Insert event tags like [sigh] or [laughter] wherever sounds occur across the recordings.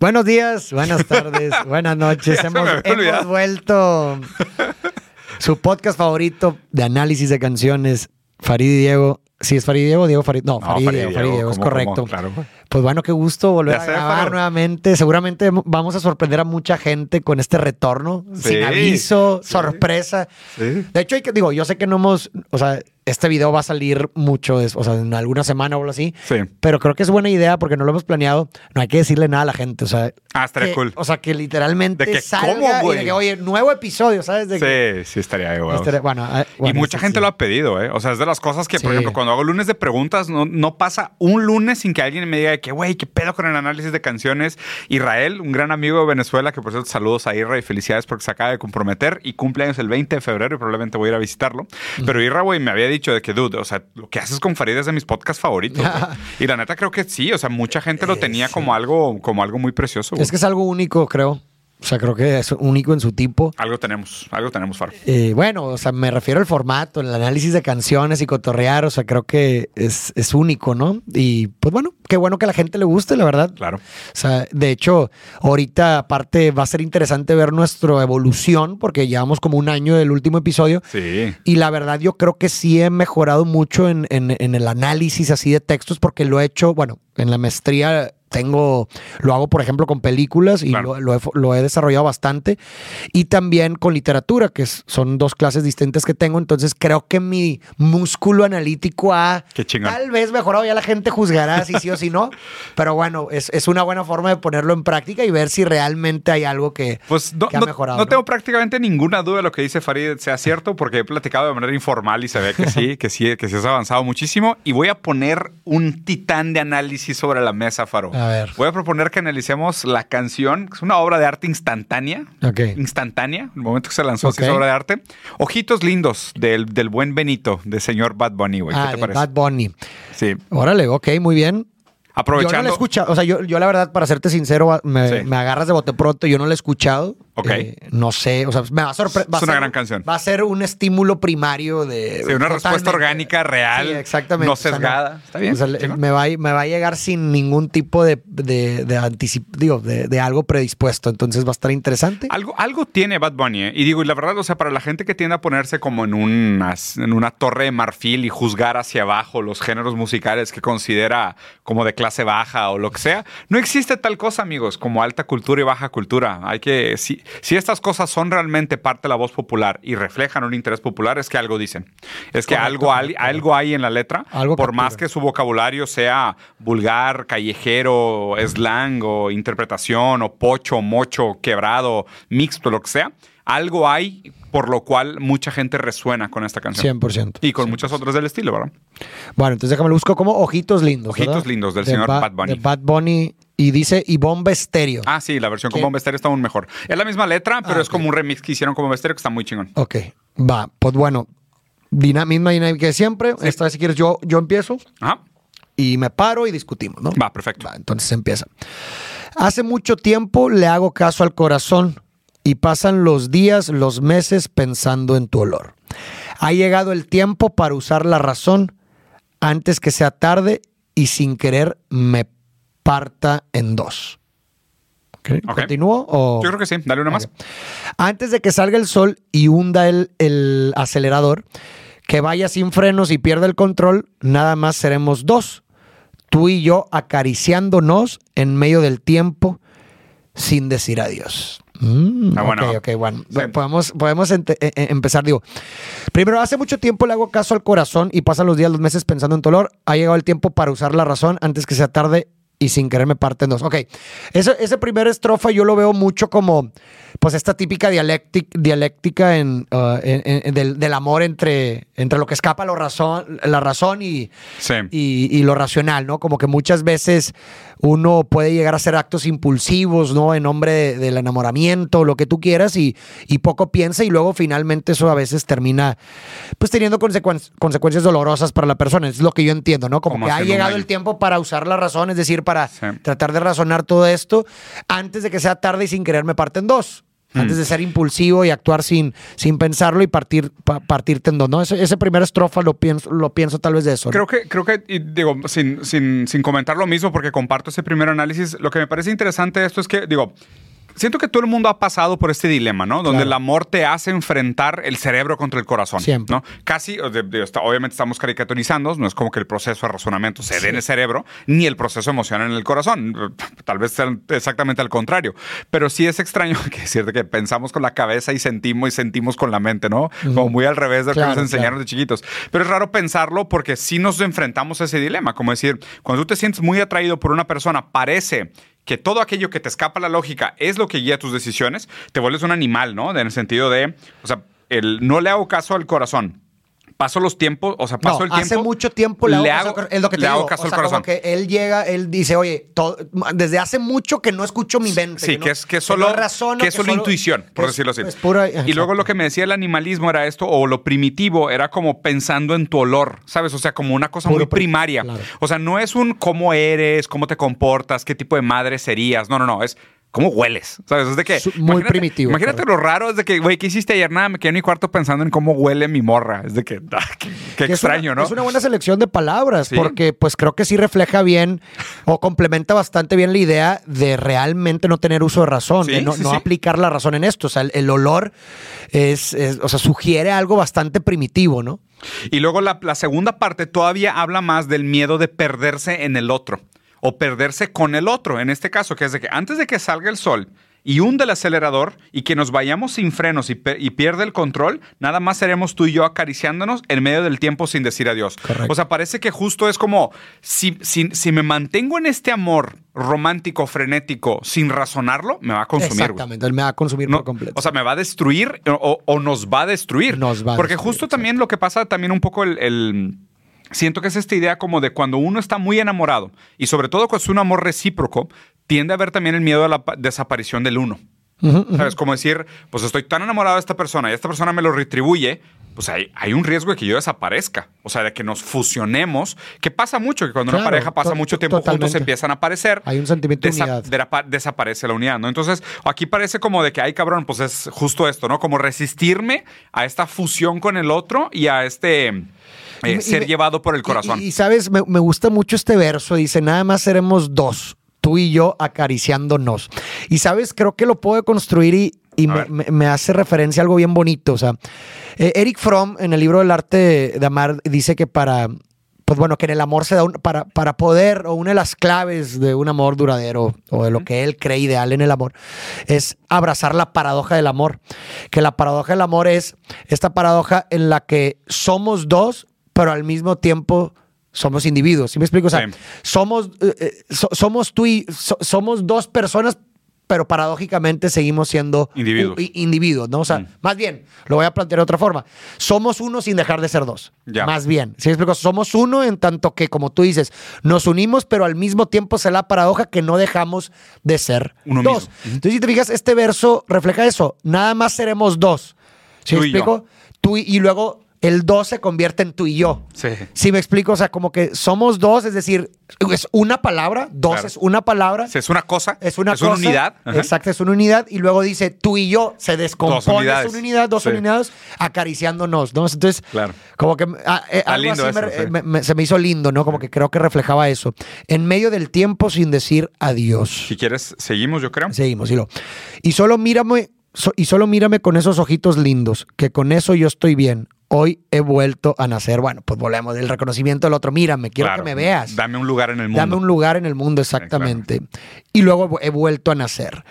Buenos días, buenas tardes, [laughs] buenas noches. Hemos, vuelto. Su podcast favorito de análisis de canciones, Farid y Diego. ¿Sí es Farid y Diego Diego Farid? No, No, Farid y Farid Diego, Farid Diego, es ¿cómo, correcto. cómo? Claro, güey. Pues bueno, qué gusto volver Ya a grabar nuevamente. Seguramente vamos a sorprender a mucha gente con este retorno, Sí, sin aviso, sí. sorpresa. De hecho, hay que, digo, yo sé que no hemos, o sea, este video va a salir mucho, o sea, en alguna semana o algo así. Sí. Pero creo que es buena idea porque no lo hemos planeado. No hay que decirle nada a la gente, o sea. Ah, estaría que- cool. O sea, que literalmente De que, salga ¿cómo, y de que, oye, nuevo episodio, ¿sabes? De que- Sí, sí estaría de huevos. este- bueno, ah, Y mucha sí, gente sí. lo ha pedido, ¿eh? O sea, es de las cosas que, por ejemplo, cuando hago lunes de preguntas, no, no pasa un lunes sin que alguien me diga de que, güey, ¿qué pedo con el análisis de canciones? Israel, un gran amigo de Venezuela, que por cierto, saludos a Irra y felicidades porque se acaba de comprometer y cumpleaños el 20 de febrero y probablemente voy a ir a visitarlo. Pero Irra, güey, me había dicho de que, dude, o sea, lo que haces con Farid es de mis podcasts favoritos. y la neta creo que sí, o sea, mucha gente lo tenía como algo, como algo muy precioso. Es que es algo único, creo. O sea, creo que es único en su tipo. Algo tenemos, algo tenemos, Faro. Eh, bueno, o sea, me refiero al formato, el análisis de canciones y cotorrear, o sea, creo que es, es único, ¿no? Y pues bueno, qué bueno que a la gente le guste, la verdad. Claro. O sea, de hecho, ahorita aparte va a ser interesante ver nuestra evolución, porque llevamos como un año del último episodio. Sí. Y la verdad, yo creo que sí he mejorado mucho en, en- en el análisis así de textos, porque lo he hecho, bueno, en la maestría tengo, lo hago por ejemplo con películas y Claro. lo, lo he, lo he desarrollado bastante. Y también con literatura, que son dos clases distintas que tengo. Entonces creo que mi músculo analítico ha tal vez mejorado. Ya la gente juzgará si sí o si no. [laughs] Pero bueno, es, es una buena forma de ponerlo en práctica y ver si realmente hay algo que, Pues no, que ha no- mejorado. no ¿no? tengo prácticamente ninguna duda de lo que dice Farid sea cierto, porque he platicado de manera informal y se ve que sí, [laughs] que sí, que sí has avanzado muchísimo. Y voy a poner un titán de análisis sobre la mesa, Faro. A ver. Voy a proponer que analicemos la canción, que es una obra de arte instantánea. Ok. Instantánea, el momento que se lanzó, sí es Ok. obra de arte. Ojitos lindos del, del buen Benito, de señor Bad Bunny, güey. ¿Qué Ah, te de parece? Bad Bunny. Sí. Órale, ok, muy bien. Yo no Aprovechando. la he escuchado. O sea, yo, yo la verdad, para serte sincero, me, Sí. me agarras de bote pronto. Yo no la he escuchado. Ok. Eh, no sé. O sea, me va a sorprender. Es una gran canción. Va a ser un estímulo primario de. Sí, una respuesta orgánica, real, Sí, exactamente. no O sea, sesgada. Está bien, o sea, me, va, a- me va a llegar sin ningún tipo de, de, de anticip- digo, de, de algo predispuesto. Entonces va a estar interesante. Algo, algo tiene Bad Bunny, ¿eh? Y digo, y la verdad, o sea, para la gente que tiende a ponerse como en una, en una torre de marfil y juzgar hacia abajo los géneros musicales que considera como de clase baja o lo que sea, no existe tal cosa, amigos, como alta cultura y baja cultura. Hay que, si, si estas cosas son realmente parte de la voz popular y reflejan un interés popular, es que algo dicen. Es que Correcto, algo, correcto. algo hay en la letra, Algo por captura. más que su vocabulario sea vulgar, callejero, slang o interpretación o pocho, mocho, quebrado, mixto, lo que sea, algo hay por lo cual mucha gente resuena con esta canción. 100%. Y con muchas otras del estilo, ¿verdad? Bueno, entonces déjame lo busco como Ojitos Lindos. Ojitos ¿verdad? Lindos, del De señor Ba- Bad Bunny. De Bad Bunny. Y dice y Bomba Estéreo. Ah, sí, la versión con. Bomba Estéreo está aún mejor. Es la misma letra, pero Ah, es como un remix que hicieron con Bomba Estéreo que está muy chingón. Ok, va. Pues bueno, dina- misma dinámica de siempre. Esta vez, si quieres, yo, yo empiezo Ajá. y me paro y discutimos, ¿no? Va, perfecto. Va, entonces empieza. Hace mucho tiempo le hago caso al corazón y pasan los días, los meses pensando en tu olor. Ha llegado el tiempo para usar la razón antes que sea tarde y sin querer me parta en dos. ¿Continúo? O... Yo creo que sí. Dale una más. Antes de que salga el sol y hunda el, el acelerador, que vaya sin frenos y pierda el control, nada más seremos dos. Tú y yo acariciándonos en medio del tiempo sin decir adiós. Mm, Ah, bueno. Ok, ok, bueno. Sí. Podemos, podemos eh, eh, empezar, digo. Primero, hace mucho tiempo le hago caso al corazón y pasan los días, los meses pensando en dolor. Ha llegado el tiempo para usar la razón antes que sea tarde y sin querer me parte en dos. Ok, ese, ese primer estrofa yo lo veo mucho como, pues, esta típica dialéctic- dialéctica en, uh, en- en- del, del amor entre, entre lo que escapa lo razón, la razón y, Sí. y, y lo racional, ¿no? Como que muchas veces uno puede llegar a hacer actos impulsivos, ¿no? En nombre de- del enamoramiento, lo que tú quieras, y, y poco piensa, y luego finalmente eso a veces termina, pues teniendo consecuen- consecuencias dolorosas para la persona. Es lo que yo entiendo, ¿no? Como, Como que ha llegado el tiempo para usar la razón, es decir, para Sí. tratar de razonar todo esto antes de que sea tarde y sin querer me parten dos. Antes de ser impulsivo y actuar sin, sin pensarlo y partir, pa- partirte en dos, ¿no? Ese, ese primera estrofa lo pienso, lo pienso tal vez de eso. ¿no? Creo que, creo que, y digo, sin, sin, sin comentar lo mismo, porque comparto ese primer análisis, lo que me parece interesante de esto es que, digo, siento que todo el mundo ha pasado por este dilema, ¿no? Donde Claro. el amor te hace enfrentar el cerebro contra el corazón. Siempre. ¿no? Casi, o de- de- está- obviamente estamos caricaturizando, no es como que el proceso de razonamiento se dé en el cerebro, ni el proceso emocional en el corazón. [laughs] Tal vez sea exactamente al contrario. Pero sí es extraño [laughs] que es cierto que pensamos con la cabeza y sentimos y sentimos con la mente, ¿no? Como muy al revés de lo Claro, que nos enseñaron claro. de chiquitos. Pero es raro pensarlo porque sí nos enfrentamos a ese dilema. Como decir, cuando tú te sientes muy atraído por una persona, parece que todo aquello que te escapa la lógica es lo que guía tus decisiones, te vuelves un animal, ¿no? En el sentido de, o sea, el, no le hago caso al corazón. Paso los tiempos, o sea, paso No, el tiempo. hace mucho tiempo le hago, caso es lo que te le hago caso o al corazón. como que él llega, él dice, oye, to- desde hace mucho que no escucho mi mente. Sí, no- que es, que no solo, razono, que es solo intuición, que por es- decirlo así. es pura- y luego lo que me decía el animalismo era esto, o lo primitivo, era como pensando en tu olor, ¿sabes? O sea, como una cosa Puro muy pri- primaria. claro. O sea, no es un cómo eres, cómo te comportas, qué tipo de madre serías. No, no, no, es cómo hueles, ¿sabes? Es de que... Muy primitivo, Imagínate claro. lo raro, es de que, güey, ¿qué hiciste ayer? Nada, me quedé en mi cuarto pensando en cómo huele mi morra. Es de que, [laughs] ah, qué, extraño, una- ¿no? Es una buena selección de palabras, Sí. porque pues creo que sí refleja bien o complementa bastante bien la idea de realmente no tener uso de razón, Sí, de no, sí, no aplicar la razón en esto. O sea, el, el olor es, es- o sea, sugiere algo bastante primitivo, ¿no? Y luego la, la segunda parte todavía habla más del miedo de perderse en el otro o perderse con el otro. En este caso, que es de que antes de que salga el sol y hunde el acelerador y que nos vayamos sin frenos y, y pierde el control, nada más seremos tú y yo acariciándonos en medio del tiempo sin decir adiós. Correcto. O sea, parece que justo es como si, si, si me mantengo en este amor romántico, frenético, sin razonarlo, me va a consumir. Exactamente, él me va a consumir No, por completo. O sea, me va a destruir o, o nos va a destruir. Nos va a Porque destruir, justo también lo que pasa también un poco el, el- Siento que es esta idea como de cuando uno está muy enamorado y sobre todo cuando es un amor recíproco, tiende a haber también el miedo a la pa- desaparición del uno. Ujú, ujú. ¿Sabes? Como decir, pues estoy tan enamorado de esta persona y esta persona me lo retribuye, pues hay, hay un riesgo de que yo desaparezca. O sea, de que nos fusionemos, que pasa mucho, que cuando una Claro, pareja pasa mucho tiempo juntos totalmente. empiezan a aparecer. Hay un sentimiento de unidad. derapa- desaparece la unidad, ¿no? Entonces, aquí parece como de que, ay, cabrón, pues es justo esto, ¿no? Como resistirme a esta fusión con el otro y a este eh, Y y ser me- llevado por el Y- corazón. Y, y, sabes, me, me gusta mucho este verso. Dice, nada más seremos dos, tú y yo acariciándonos. Y sabes, creo que lo puedo construir y, y me- me hace referencia a algo bien bonito. O sea, eh, Eric Fromm en el libro del arte de amar dice que para... Pues bueno, que en el amor se da un, para, para poder, o una de las claves de un amor duradero, o de lo que él cree ideal en el amor, es abrazar la paradoja del amor. Que la paradoja del amor es esta paradoja en la que somos dos, pero al mismo tiempo somos individuos. ¿Sí me explico? O sea, Sí. somos, eh, eh, so- somos tú y so- somos dos personas, pero paradójicamente seguimos siendo Individuos. individuos, ¿no? O sea, Mm. más bien, lo voy a plantear de otra forma. Somos uno sin dejar de ser dos. Ya. Más bien. ¿Sí me explico? Somos uno en tanto que, como tú dices, nos unimos, pero al mismo tiempo se la paradoja que no dejamos de ser Uno dos. mismo. Entonces, si te fijas, este verso refleja eso. Nada más seremos dos. ¿Sí me y yo. explico? Tú y, y luego el dos se convierte en tú y yo. Sí. Sí, me explico. O sea, como que somos dos, es decir, es una palabra, dos Claro. es una palabra. Es una cosa, Es una cosa. unidad. Ajá. Exacto, es una unidad. Y luego dice tú y yo, se descompone. Es una unidad, dos Sí. unidades acariciándonos, ¿no? Entonces, Claro. como que ah, eh, algo así me- eso, sí. me- me- se me hizo lindo, ¿no? Como que creo que reflejaba eso. En medio del tiempo sin decir adiós. Si quieres, seguimos, yo creo. Seguimos, y lo. Y solo mírame, so- y solo mírame con esos ojitos lindos, que con eso yo estoy bien. Hoy he vuelto a nacer. Bueno, pues volvemos del reconocimiento del otro. Mírame, quiero Claro. que me veas. Dame un lugar en el mundo. Dame un lugar en el mundo, exactamente. Y luego he vuelto a nacer.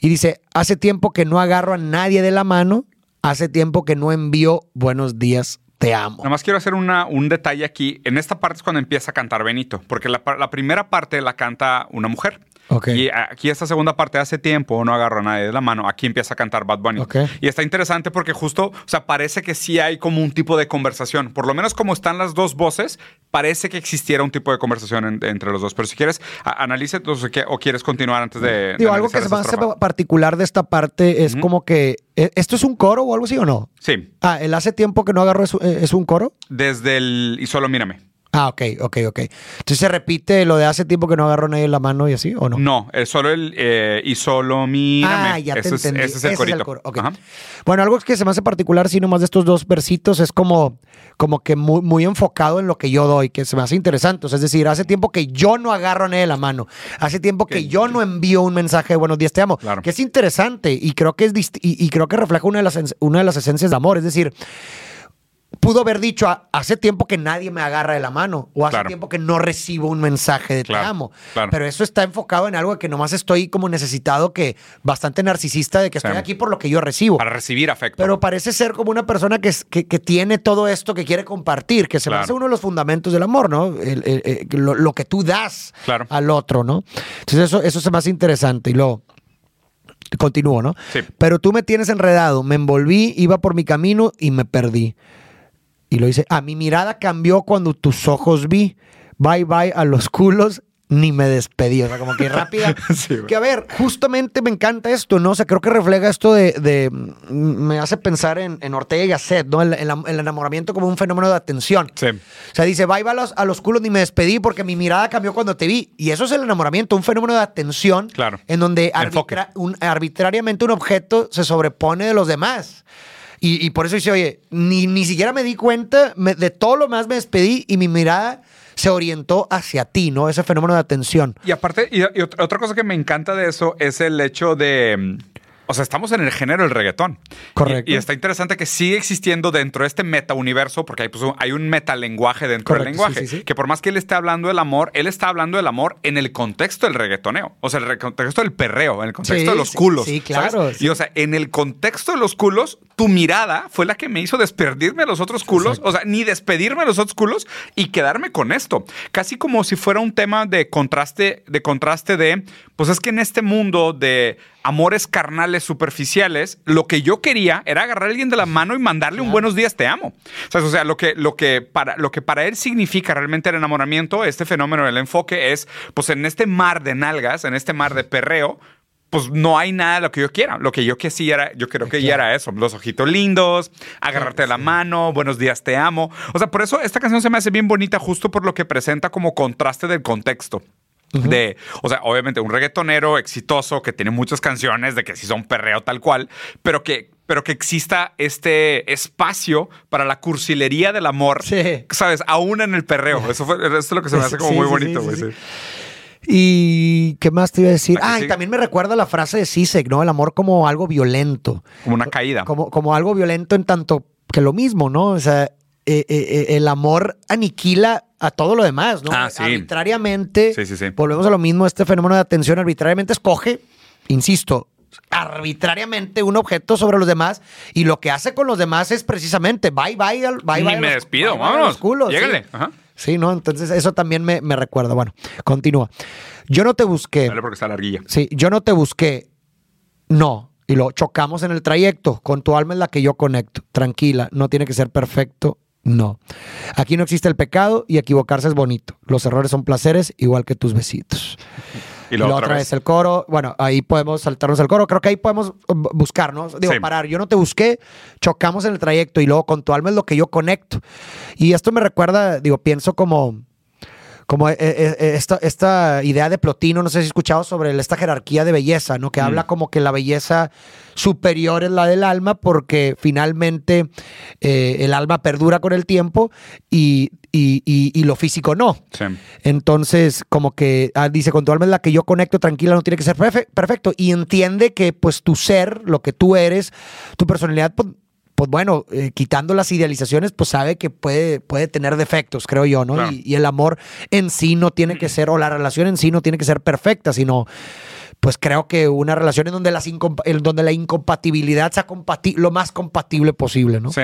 Y dice, hace tiempo que no agarro a nadie de la mano, hace tiempo que no envío buenos días, te amo. Nada más quiero hacer una, un detalle aquí. En esta parte es cuando empieza a cantar Benito, porque la, la primera parte la canta una mujer. Ok. Y aquí esta segunda parte hace tiempo, no agarro a nadie de la mano, aquí empieza a cantar Bad Bunny. Ok. Y está interesante porque justo, o sea, parece que sí hay como un tipo de conversación. Por lo menos como están las dos voces, parece que existiera un tipo de conversación en- entre los dos. Pero si quieres, analice entonces, ¿qué- o quieres continuar antes de... de Digo, algo que hace estrofa? particular de esta parte es como que, ¿e- ¿esto es un coro o algo así o no? Sí, Ah, el hace tiempo que no agarro es, es un coro. desde el... Y solo mírame. Ah, ok, ok, ok. Entonces se repite lo de hace tiempo que no agarró nadie la mano y así, ¿o no? No, es solo el eh, y solo mírame. Ah, ya te ese es, entendí. ese es el corito. coro. Bueno, algo que se me hace particular, sí, nomás de estos dos versitos, es como, como que muy, muy enfocado en lo que yo doy, que se me hace interesante. O sea, es decir, hace tiempo que yo no agarro a nadie la mano. Hace tiempo que Que- yo no envío un mensaje de buenos días, te amo. Claro. Que es interesante y creo que es y, y creo que refleja una de las, una de las esencias de amor. Es decir, pudo haber dicho "Ah, hace tiempo que nadie me agarra de la mano o hace Claro. tiempo que no recibo un mensaje de te Claro, amo. claro. Pero eso está enfocado en algo que nomás estoy como necesitado, que bastante narcisista de que estoy Sí. aquí por lo que yo recibo. Para recibir afecto. Pero parece ser como una persona que, que, que tiene todo esto que quiere compartir, que se me hace uno de los fundamentos del amor, ¿no? El- el- el- lo, lo que tú das al otro, ¿no? Entonces eso, eso se me hace interesante y luego continúo, ¿no? Sí. Pero tú me tienes enredado, me envolví, iba por mi camino y me perdí. Y lo dice, ah, mi mirada cambió cuando tus ojos vi. Bye bye a los culos, ni me despedí. O sea, como que rápida. [laughs] Sí, que a ver, justamente me encanta esto, ¿no? O sea, creo que refleja esto de. de- mm, me hace pensar en, en Ortega y Gasset, ¿no? El, el- el enamoramiento como un fenómeno de atención. Sí. O sea, dice, bye bye a los, a los culos, ni me despedí porque mi mirada cambió cuando te vi. Y eso es el enamoramiento, un fenómeno de atención. Claro. En donde Enfoque. arbitra- un- arbitrariamente un objeto se sobrepone de los demás. Y, por eso dice, oye, ni, ni siquiera me di cuenta, de todo lo más me despedí y mi mirada se orientó hacia ti, ¿no? Ese fenómeno de atención. Y aparte, y, y otra cosa que me encanta de eso es el hecho de. O sea, estamos en el género del reggaetón. Correcto. Y, y está interesante que sigue existiendo dentro de este meta universo, porque hay, pues, un- hay un metalenguaje dentro del lenguaje. sí, sí, sí. Que por más que él esté hablando del amor, él está hablando del amor en el contexto del reggaetoneo. O sea, el contexto del perreo, en el contexto de los culos. sí, claro. Y o sea, en el contexto de los culos, tu mirada fue la que me hizo despedirme de los otros culos. O sea, ni despedirme de los otros culos y quedarme con esto. Casi como si fuera un tema de contraste, de contraste de, pues es que en este mundo de amores carnales superficiales, lo que yo quería era agarrar a alguien de la mano y mandarle un buenos días, te amo. ¿Sabes? O sea, lo que, lo, que para, lo que para él significa realmente el enamoramiento, este fenómeno del enfoque es, pues en este mar de nalgas, en este mar de perreo, pues no hay nada de lo que yo quiera. Lo que yo quisiera, era- yo creo que ya era eso. Los ojitos lindos, agarrarte de la mano, buenos días, te amo. O sea, por eso esta canción se me hace bien bonita justo por lo que presenta como contraste del contexto. De, o sea, obviamente un reggaetonero exitoso que tiene muchas canciones de que sí son perreo tal cual, pero que, pero que exista este espacio para la cursilería del amor, Sí. ¿sabes? Aún en el perreo. Eso, fue, eso es lo que se me hace como Sí, muy bonito, güey. sí. ¿Y qué más te iba a decir? ¿A que Ah, y también me recuerda la frase de Sisek, ¿no? El amor como algo violento. Como una caída. Como, como algo violento en tanto que lo mismo, ¿no? O sea, eh, eh, eh, el amor aniquila a todo lo demás, ¿no? Ah, sí. Arbitrariamente, Sí, sí, sí. volvemos a lo mismo, este fenómeno de atención arbitrariamente escoge, insisto, arbitrariamente un objeto sobre los demás y lo que hace con los demás es precisamente bye bye, al- bye, bye me los- despido, bye, bye vámonos. los culos. Llégale. Ajá. Sí, ¿no? Entonces eso también me, me recuerda. Bueno, continúa. Yo no te busqué. Dale porque está larguilla. Sí, yo no te busqué. No. Y lo chocamos en el trayecto. Con tu alma es la que yo conecto. Tranquila, no tiene que ser perfecto. No. Aquí no existe el pecado y equivocarse es bonito. Los errores son placeres, igual que tus besitos. Y la la otra otra vez. el coro. Bueno, ahí podemos saltarnos el coro. Creo que ahí podemos uh, buscar, ¿no? Digo, Sí. parar. Yo no te busqué, chocamos en el trayecto y luego con tu alma es lo que yo conecto. Y esto me recuerda, digo, pienso como como eh, eh, eh, esta, esta idea de Plotino, no sé si has escuchado sobre esta jerarquía de belleza, ¿no? Que Mm. habla como que la belleza superior es la del alma porque finalmente eh, el alma perdura con el tiempo y, y- y- y lo físico no. Sí. Entonces, como que ah, dice, con tu alma es la que yo conecto, tranquila, no tiene que ser perfe- perfecto. Y entiende que pues tu ser, lo que tú eres, tu personalidad, pues, pues bueno, eh, quitando las idealizaciones, pues sabe que puede, puede tener defectos, creo yo, ¿no? Claro. Y, y el amor en sí no tiene que ser, o la relación en sí no tiene que ser perfecta, sino pues creo que una relación en donde, las incompa- en donde la incompatibilidad sea lo más compatible posible, ¿no? Sí.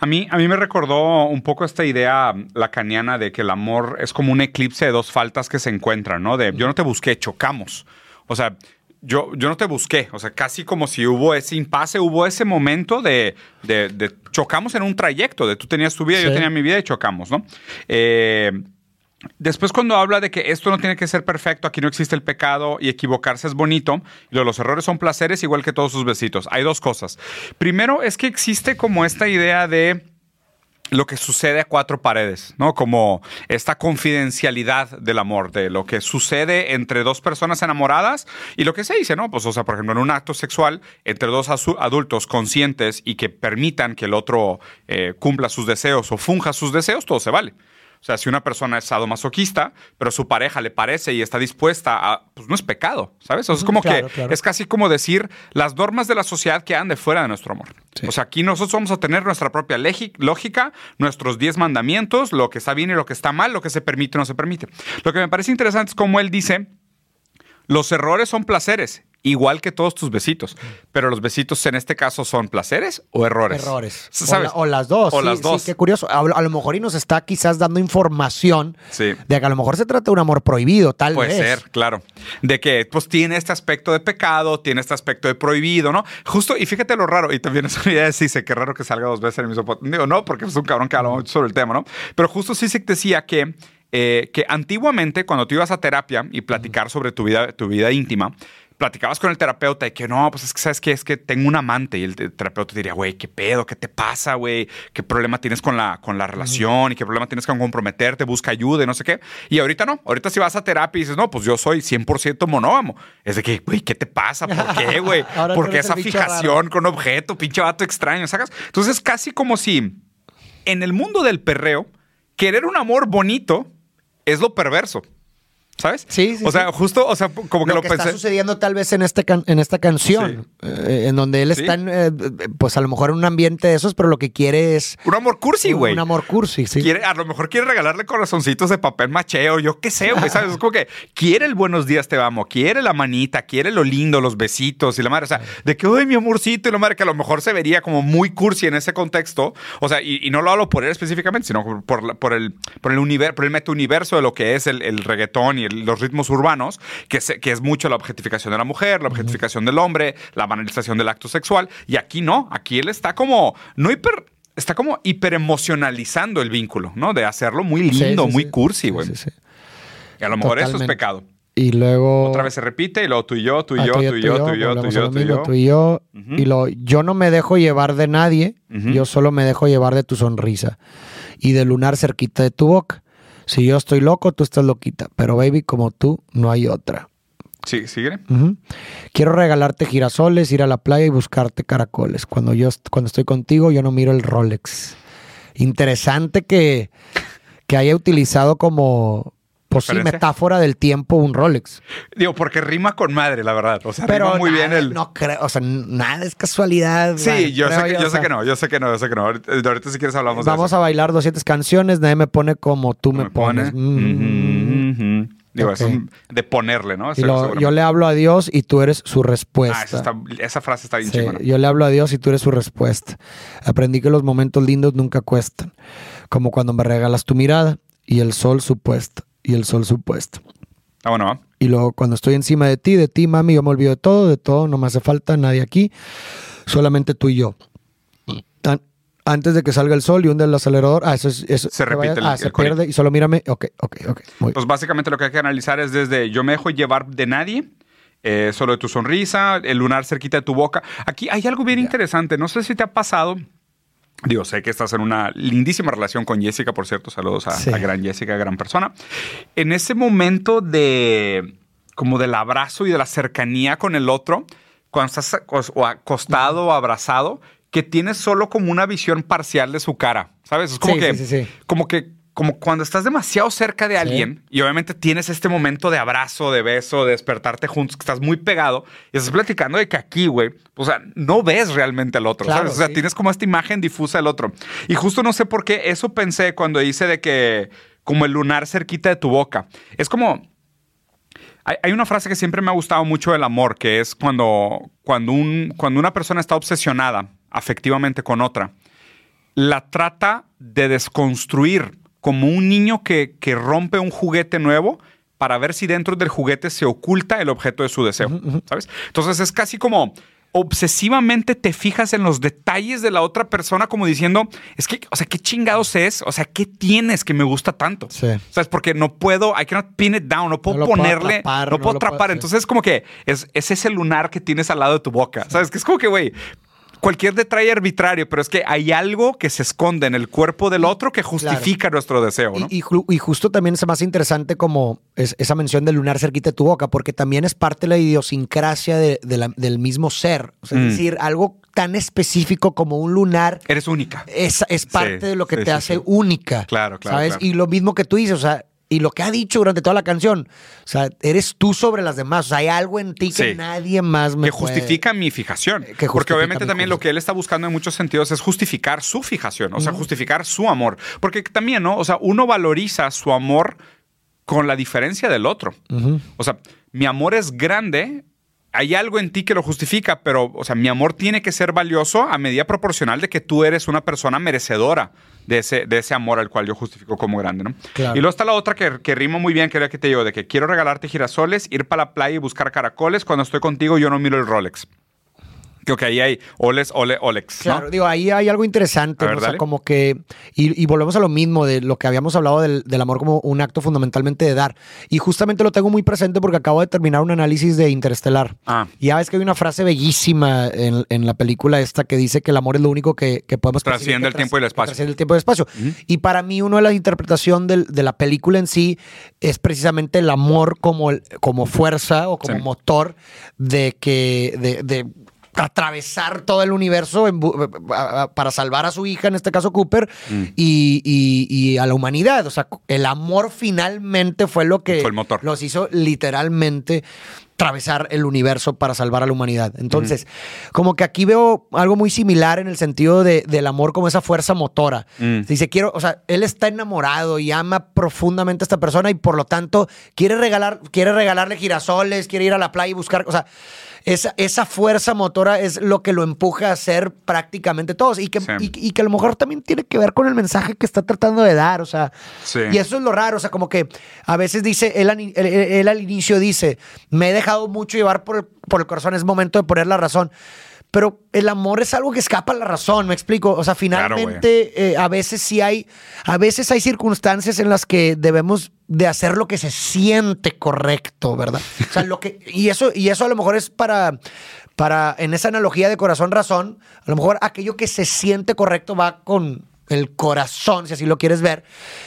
A mí, a mí me recordó un poco esta idea lacaniana de que el amor es como un eclipse de dos faltas que se encuentran, ¿no? De yo no te busqué, chocamos. O sea, yo, yo no te busqué. O sea, casi como si hubo ese impasse, hubo ese momento de, de- de chocamos en un trayecto, de tú tenías tu vida, yo tenía mi vida y chocamos, ¿no? Eh, Después cuando habla de que esto no tiene que ser perfecto, aquí no existe el pecado y equivocarse es bonito, y los errores son placeres igual que todos sus besitos. Hay dos cosas. Primero es que existe como esta idea de lo que sucede a cuatro paredes, ¿no? Como esta confidencialidad del amor, de lo que sucede entre dos personas enamoradas y lo que se dice, ¿no? Pues, o sea, por ejemplo, en un acto sexual entre dos adultos conscientes y que permitan que el otro eh, cumpla sus deseos o funja sus deseos, todo se vale. O sea, si una persona es sadomasoquista, pero su pareja le parece y está dispuesta a, pues no es pecado, ¿sabes? O sea, es como que es casi como decir las normas de la sociedad que de fuera de nuestro amor. O sea, aquí nosotros vamos a tener nuestra propia lógica, nuestros diez mandamientos, lo que está bien y lo que está mal, lo que se permite y no se permite. Lo que me parece interesante es como él dice, los errores son placeres igual que todos tus besitos. Pero los besitos en este caso son placeres o errores. Errores. O, las dos. O las dos. qué curioso. A, lo mejor y nos está quizás dando información de que a lo mejor se trata de un amor prohibido, tal vez. Puede ser, claro. De que pues tiene este aspecto de pecado, tiene este aspecto de prohibido, ¿no? Justo, y fíjate lo raro, y también es una idea de Cise, que raro que salga dos veces en el mismo Digo, no, porque es un cabrón que habla mucho sobre el tema, ¿no? Pero justo Cise decía que eh, que antiguamente cuando tú ibas a terapia y platicar sobre tu vida, tu vida íntima, platicabas con el terapeuta y que no, pues es que sabes que es que tengo un amante y el terapeuta diría, güey, ¿qué pedo? ¿Qué te pasa, güey? ¿Qué problema tienes con la, con la relación? ¿Y qué problema tienes con comprometerte? Busca ayuda y no sé qué. Y ahorita no. Ahorita si vas a terapia y dices, no, pues yo soy 100% monógamo. Es de que, güey, ¿qué te pasa? ¿Por qué, [laughs] güey? ¿Por qué esa fijación con objeto? Pinche vato extraño, ¿sacas? Entonces es casi como si en el mundo del perreo, querer un amor bonito es lo perverso. ¿Sabes? Sí, sí. O sea, justo, o sea, como que lo, que Está sucediendo tal vez en, este en esta canción, eh, en donde él está, en, eh, pues a lo mejor en un ambiente de esos, pero lo que quiere es. Un amor cursi, güey. Un, amor cursi, sí. Quiere, a lo mejor quiere regalarle corazoncitos de papel macheo, yo qué sé, güey, ¿sabes? Es como que quiere el buenos días, te amo, quiere la manita, quiere lo lindo, los besitos y la madre. O sea, de que, uy, mi amorcito y la madre, que a lo mejor se vería como muy cursi en ese contexto. O sea, y, no lo hablo por él específicamente, sino por, por el, por el, universo, por el meta universo de lo que es el, el reggaetón y los ritmos urbanos, que, que es mucho la objetificación de la mujer, la objetificación del hombre, la banalización del acto sexual. Y aquí no, aquí él está como, no hiper está como hiperemocionalizando el vínculo, ¿no? De hacerlo muy lindo, muy cursi, güey. Y a lo mejor eso es pecado. Y luego. Otra vez se repite, y luego tú y yo, tú y yo, tú y yo, tú y yo, tú y yo, tú y yo. Tú y yo. Y lo, yo no me dejo llevar de nadie, yo solo me dejo llevar de tu sonrisa y de lunar cerquita de tu boca. Si yo estoy loco, tú estás loquita. Pero baby, como tú, no hay otra. Sí, sigue. Quiero regalarte girasoles, ir a la playa y buscarte caracoles. Cuando yo cuando estoy contigo, yo no miro el Rolex. Interesante que, que haya utilizado como pues sí, metáfora del tiempo un Rolex. Digo, porque rima con madre, la verdad. O sea, Pero rima muy bien el. No creo, o sea, nada es casualidad. Sí, yo, sé, que, yo sé que no, yo sé que no, yo sé que no. Ahorita, si quieres hablamos de eso. Vamos a bailar 200 canciones, nadie me pone como tú me, pones. Mm. Digo, es de ponerle, ¿no? yo le hablo a Dios y tú eres su respuesta. Ah, esa, frase está bien sí, Yo le hablo a Dios y tú eres su respuesta. Aprendí que los momentos lindos nunca cuestan. Como cuando me regalas tu mirada y el sol supuesto y el sol supuesto. Ah, bueno. Y luego cuando estoy encima de ti, de ti, mami, yo me olvido de todo, de todo, no me hace falta nadie aquí, solamente tú y yo. antes de que salga el sol y hunde el acelerador, ah, eso es... Eso, se repite. ah, se pierde y solo mírame. Ok, ok, ok. pues básicamente lo que hay que analizar es desde yo me dejo llevar de nadie, eh, solo de tu sonrisa, el lunar cerquita de tu boca. Aquí hay algo bien interesante, no sé si te ha pasado Digo, sé que estás en una lindísima relación con Jessica, por cierto. Saludos a, gran Jessica, gran persona. En ese momento de como del abrazo y de la cercanía con el otro, cuando estás acostado o abrazado, que tienes solo como una visión parcial de su cara. ¿Sabes? Es como que, como que como cuando estás demasiado cerca de alguien y obviamente tienes este momento de abrazo, de beso, de despertarte juntos, que estás muy pegado y estás platicando de que aquí, güey, o sea, no ves realmente al otro, ¿sabes? O sea, tienes como esta imagen difusa del otro. Y justo no sé por qué eso pensé cuando hice de que como el lunar cerquita de tu boca. Es como hay, una frase que siempre me ha gustado mucho del amor, que es cuando, cuando, un, cuando una persona está obsesionada afectivamente con otra, la trata de desconstruir como un niño que, rompe un juguete nuevo para ver si dentro del juguete se oculta el objeto de su deseo, ¿sabes? Entonces es casi como obsesivamente te fijas en los detalles de la otra persona como diciendo, es que, o sea, ¿qué chingados es? O sea, ¿qué tienes que me gusta tanto? Sí. ¿Sabes? Porque no puedo, I cannot pin it down, no puedo ponerle, no puedo atrapar. Entonces es como que es, es, ese lunar que tienes al lado de tu boca, ¿sabes? Que es como que, güey, cualquier detalle arbitrario, pero es que hay algo que se esconde en el cuerpo del otro que justifica nuestro deseo, ¿no? Y, y ju- y justo también es más interesante como es- esa mención del lunar cerquita de tu boca, porque también es parte de la idiosincrasia de- de la- del mismo ser. O sea, Mm. Es decir, algo tan específico como un lunar Eres única. es, es parte Sí, de lo que sí, te sí, hace única. Claro, claro, ¿Sabes? claro. Y lo mismo que tú dices, o sea, y lo que ha dicho durante toda la canción, o sea, eres tú sobre las demás. O sea, hay algo en ti que Sí. nadie más me que puede- justifica mi fijación. que Porque justifica obviamente mi también lo que él está buscando en muchos sentidos es justificar su fijación, o sea, justificar su amor. Porque también, ¿no? O sea, uno valoriza su amor con la diferencia del otro. O sea, mi amor es grande. Hay algo en ti que lo justifica, pero, o sea, mi amor tiene que ser valioso a medida proporcional de que tú eres una persona merecedora de ese, de ese amor al cual yo justifico como grande, ¿no? Claro. Y luego está la otra que, que rima muy bien, que era que te digo, de que quiero regalarte girasoles, ir para la playa y buscar caracoles. Cuando estoy contigo, yo no miro el Rolex. Que ahí hay Oles, Ole, Olex, ¿no? Claro, digo, ahí hay algo interesante, ver, ¿no? o sea, como que, y, y volvemos a lo mismo de lo que habíamos hablado del, del amor como un acto fundamentalmente de dar. Y justamente lo tengo muy presente porque acabo de terminar un análisis de Interestelar. Ah. Y ya ves que hay una frase bellísima en, en la película esta que dice que el amor es lo único que, que podemos Trasciende el tiempo y el espacio. Trasciende el tiempo y el espacio. Y para mí, una de las interpretaciones del- de la película en sí es precisamente el amor como, el- como fuerza o como Sí. motor de que. de- de atravesar todo el universo en para salvar a su hija, en este caso Cooper, Mm. y, y- y a la humanidad. O sea, el amor finalmente fue lo que Fue el motor. los hizo literalmente atravesar el universo para salvar a la humanidad. Entonces, como que aquí veo algo muy similar en el sentido de- del amor como esa fuerza motora. Mm. Dice, quiero, o sea, él está enamorado y ama profundamente a esta persona y por lo tanto quiere regalar, quiere regalarle girasoles, quiere ir a la playa y buscar, o sea, esa, esa fuerza motora es lo que lo empuja a hacer prácticamente todos y que, Sí. y, y que a lo mejor también tiene que ver con el mensaje que está tratando de dar, o sea, Sí. y eso es lo raro, o sea, como que a veces dice, él, al- él- él- él al inicio dice, me he dejado mucho llevar por el, por el corazón, es momento de poner la razón. Pero el amor es algo que escapa a la razón, me explico. O sea, Claro, finalmente eh, a veces sí hay, a veces hay circunstancias en las que debemos de hacer lo que se siente correcto, ¿verdad? O sea, lo que, y eso, y eso a lo mejor es para, para, en esa analogía de corazón-razón, a lo mejor aquello que se siente correcto va con el corazón, si así lo quieres ver.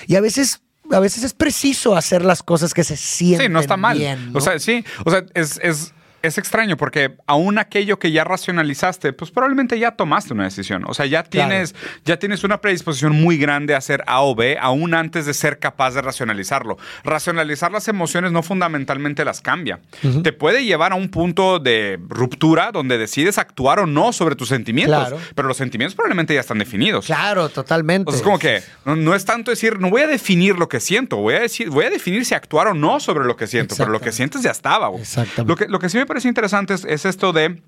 Y a veces, a veces es preciso hacer las cosas que se sienten Sí, no está mal. bien, ¿no? O sea, sí, o sea, es, es, es extraño porque aún aquello que ya racionalizaste, pues probablemente ya tomaste una decisión. O sea, ya tienes, ya tienes una predisposición muy grande a hacer A o B, aún antes de ser capaz de racionalizarlo. Racionalizar las emociones no fundamentalmente las cambia. Te puede llevar a un punto de ruptura donde decides actuar o no sobre tus sentimientos, Claro. pero los sentimientos probablemente ya están definidos. Claro, totalmente. Entonces, como que no, no es tanto decir, no voy a definir lo que siento, voy a decir, voy a definir si actuar o no sobre lo que siento, pero lo que sientes ya estaba. Exactamente. Lo que, lo que sí me interesante es, es esto de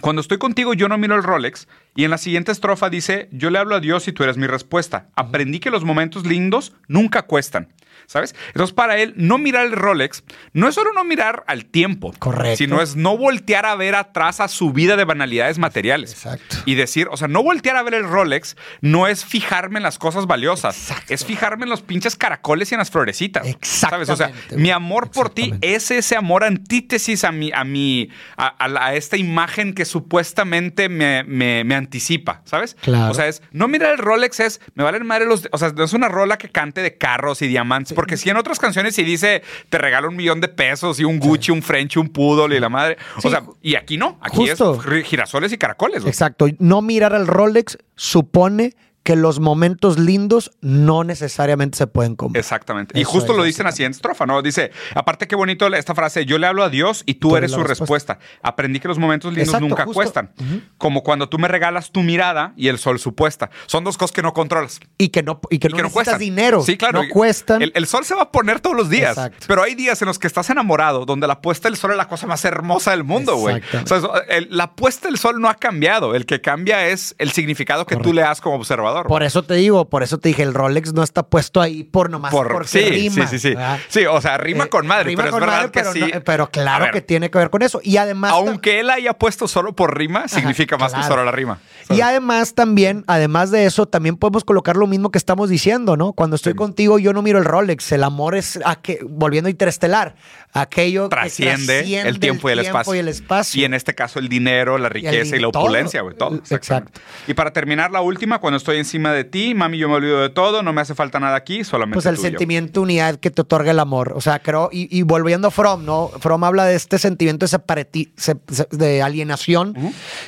cuando estoy contigo, yo no miro el Rolex. Y en la siguiente estrofa dice: Yo le hablo a Dios y tú eres mi respuesta. Aprendí que los momentos lindos nunca cuestan. ¿Sabes? Entonces, para él, no mirar el Rolex no es solo no mirar al tiempo, Correcto. sino es no voltear a ver atrás a su vida de banalidades materiales. Exacto. Y decir, o sea, no voltear a ver el Rolex no es fijarme en las cosas valiosas, Exacto. es fijarme en los pinches caracoles y en las florecitas. ¿Sabes? O sea, mi amor por ti es ese amor antítesis a mi, a mi, a, a esta imagen que supuestamente me, me- me anticipa, ¿sabes? Claro. O sea, es, no mirar el Rolex es, me valen madre los, o sea, no es una rola que cante de carros y diamantes, porque si en otras canciones sí dice, te regalo un millón de pesos y un Gucci, un French, un Poodle y la madre. Sí, o sea, y aquí no, aquí justo. es gi- girasoles y caracoles. güey. Exacto. No mirar al Rolex supone que los momentos lindos no necesariamente se pueden comprar. Exactamente. Y justo lo dice en la siguiente estrofa, ¿no? Dice, aparte qué bonito esta frase, yo le hablo a Dios y tú, eres su respuesta. Aprendí que los momentos lindos Exacto, nunca justo. cuestan. Como cuando tú me regalas tu mirada y el sol supuesta. Son dos cosas que no controlas. Y que no, y que Y no que no necesitas cuestan. dinero. Sí, claro. No cuestan. El, el sol se va a poner todos los días. Exacto. Pero hay días en los que estás enamorado, donde la puesta del sol es la cosa más hermosa del mundo, güey. O sea, la puesta del sol no ha cambiado. El que cambia es el significado que tú le das como observador. Por eso te digo, por eso te dije, el Rolex no está puesto ahí por nomás Por- porque sí, rima. sí, sí, sí. ¿verdad? Sí, o sea, rima Eh, con madre, rima pero con es verdad madre, que pero sí. no- pero claro ver, que tiene que ver con eso. Y además... Aunque él haya puesto solo por rima, significa más que claro. solo la rima. Y además también, además de eso, también podemos colocar lo mismo que estamos diciendo, ¿no? Cuando estoy Sí. contigo, yo no miro el Rolex. El amor es, a que, volviendo a interestelar, aquello que trasciende, el tiempo y el espacio. y el espacio. Y en este caso el dinero, la riqueza y, la opulencia, güey, todo. Exacto. Y para terminar la última, cuando estoy encima de ti, mami, yo me olvido de todo, no me hace falta nada aquí, solamente Pues el sentimiento de unidad que te otorga el amor. O sea, creo, y, y volviendo a Fromm, ¿no? Fromm habla de este sentimiento de, de alienación,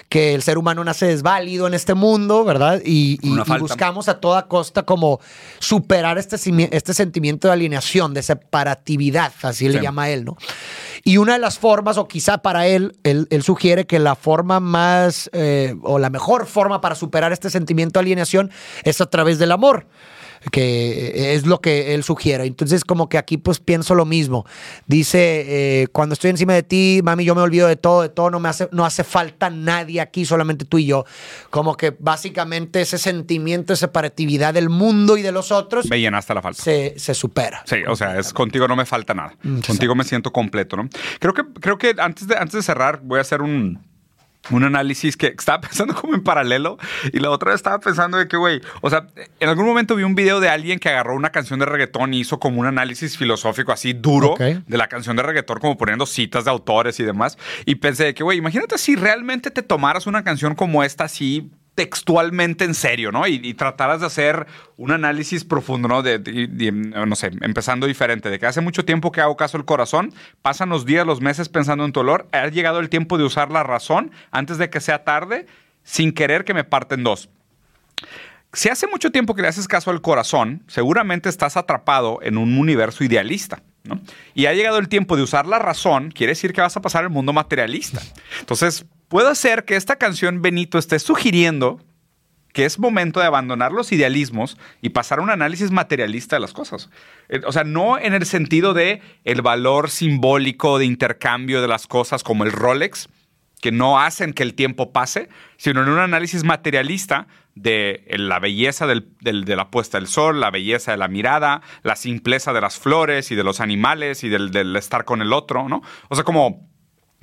que el ser humano nace desválido en este mundo, ¿verdad? Y, buscamos a toda costa como superar este, este sentimiento de alienación, de separatividad, así le llama él, ¿no? Y una de las formas, o quizá para él, él, sugiere que la forma más, eh, o la mejor forma para superar este sentimiento de alienación es a través del amor que es lo que él sugiere. Entonces, como que aquí pues pienso lo mismo. Dice, eh, cuando estoy encima de ti, mami, yo me olvido de todo, de todo, no me hace, no hace falta nadie aquí, solamente tú y yo. Como que básicamente ese sentimiento de separatividad del mundo y de los otros Me llenaste la falta. se, se supera. Sí, o sea, es contigo no me falta nada. Contigo me siento completo, ¿no? Creo que, creo que antes de, antes de cerrar, voy a hacer un, un análisis que [laughs] estaba pensando como en paralelo y la otra vez estaba pensando de que, güey, o sea, en algún momento vi un video de alguien que agarró una canción de reggaetón y hizo como un análisis filosófico así duro de la canción de reggaetón, como poniendo citas de autores y demás. Y pensé de que, güey, imagínate si realmente te tomaras una canción como esta así textualmente en serio, ¿no? Y, y trataras de hacer un análisis profundo, ¿no? De, no sé, empezando diferente, de que hace mucho tiempo que hago caso al corazón, pasan los días, los meses pensando en tu olor, ha llegado el tiempo de usar la razón antes de que sea tarde, sin querer que me parten dos. Si hace mucho tiempo que le haces caso al corazón, seguramente estás atrapado en un universo idealista. Y ha llegado el tiempo de usar la razón, quiere decir que vas a pasar al mundo materialista. Entonces, puede ser que esta canción Benito esté sugiriendo que es momento de abandonar los idealismos y pasar a un análisis materialista de las cosas. Eh, O sea, no en el sentido de el valor simbólico de intercambio de las cosas como el Rolex, que no hacen que el tiempo pase, sino en un análisis materialista de la belleza del- de la puesta del sol, la belleza de la mirada, la simpleza de las flores y de los animales y del, del estar con el otro, ¿no? O sea, como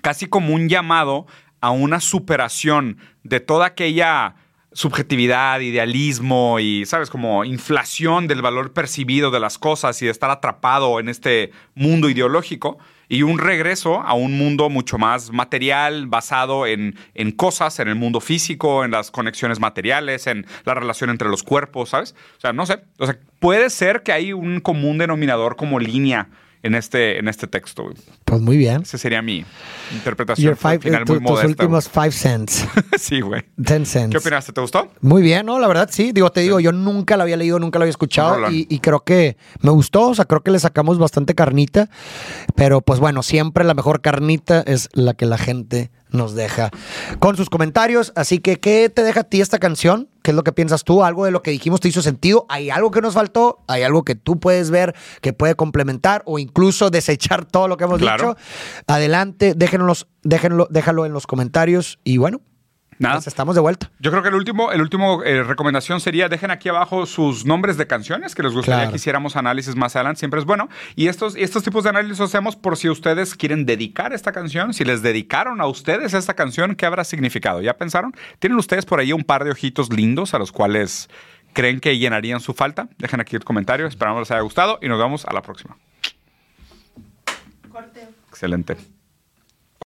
casi como un llamado a una superación de toda aquella subjetividad, idealismo y, ¿sabes? Como inflación del valor percibido de las cosas y de estar atrapado en este mundo ideológico y un regreso a un mundo mucho más material, basado en, en cosas, en el mundo físico, en las conexiones materiales, en la relación entre los cuerpos, ¿sabes? O sea, no sé. O sea, puede ser que hay un común denominador como línea en este, en este texto. güey. Pues muy bien. Esa sería mi interpretación. Five, final tu- muy tus modesta. últimos five cents. [laughs] sí, güey. Ten cents. ¿Qué opinaste? ¿Te gustó? Muy bien, ¿no? La verdad, sí. Digo, te digo, yo nunca la había leído, nunca la había escuchado y creo que me gustó. O sea, creo que le sacamos bastante carnita. Pero pues bueno, siempre la mejor carnita es la que la gente nos deja con sus comentarios. Así que, ¿qué te deja a ti esta canción? ¿Qué es lo que piensas tú? ¿Algo de lo que dijimos te hizo sentido? ¿Hay algo que nos faltó? ¿Hay algo que tú puedes ver que puede complementar o incluso [laughs] desechar todo lo que hemos Claro. dicho? Adelante, déjenos, déjenlo, déjalo en los comentarios y bueno, Nada. pues estamos de vuelta. Yo creo que el último, el último eh, recomendación sería dejen aquí abajo sus nombres de canciones que les gustaría Claro. que hiciéramos análisis más adelante. Siempre es bueno. Y estos, y estos tipos de análisis los hacemos por si ustedes quieren dedicar esta canción. Si les dedicaron a ustedes esta canción, ¿qué habrá significado? ¿Ya pensaron? ¿Tienen ustedes por ahí un par de ojitos lindos a los cuales creen que llenarían su falta? Dejen aquí el comentario. Esperamos les haya gustado y nos vemos a la próxima. Corte. Excelente.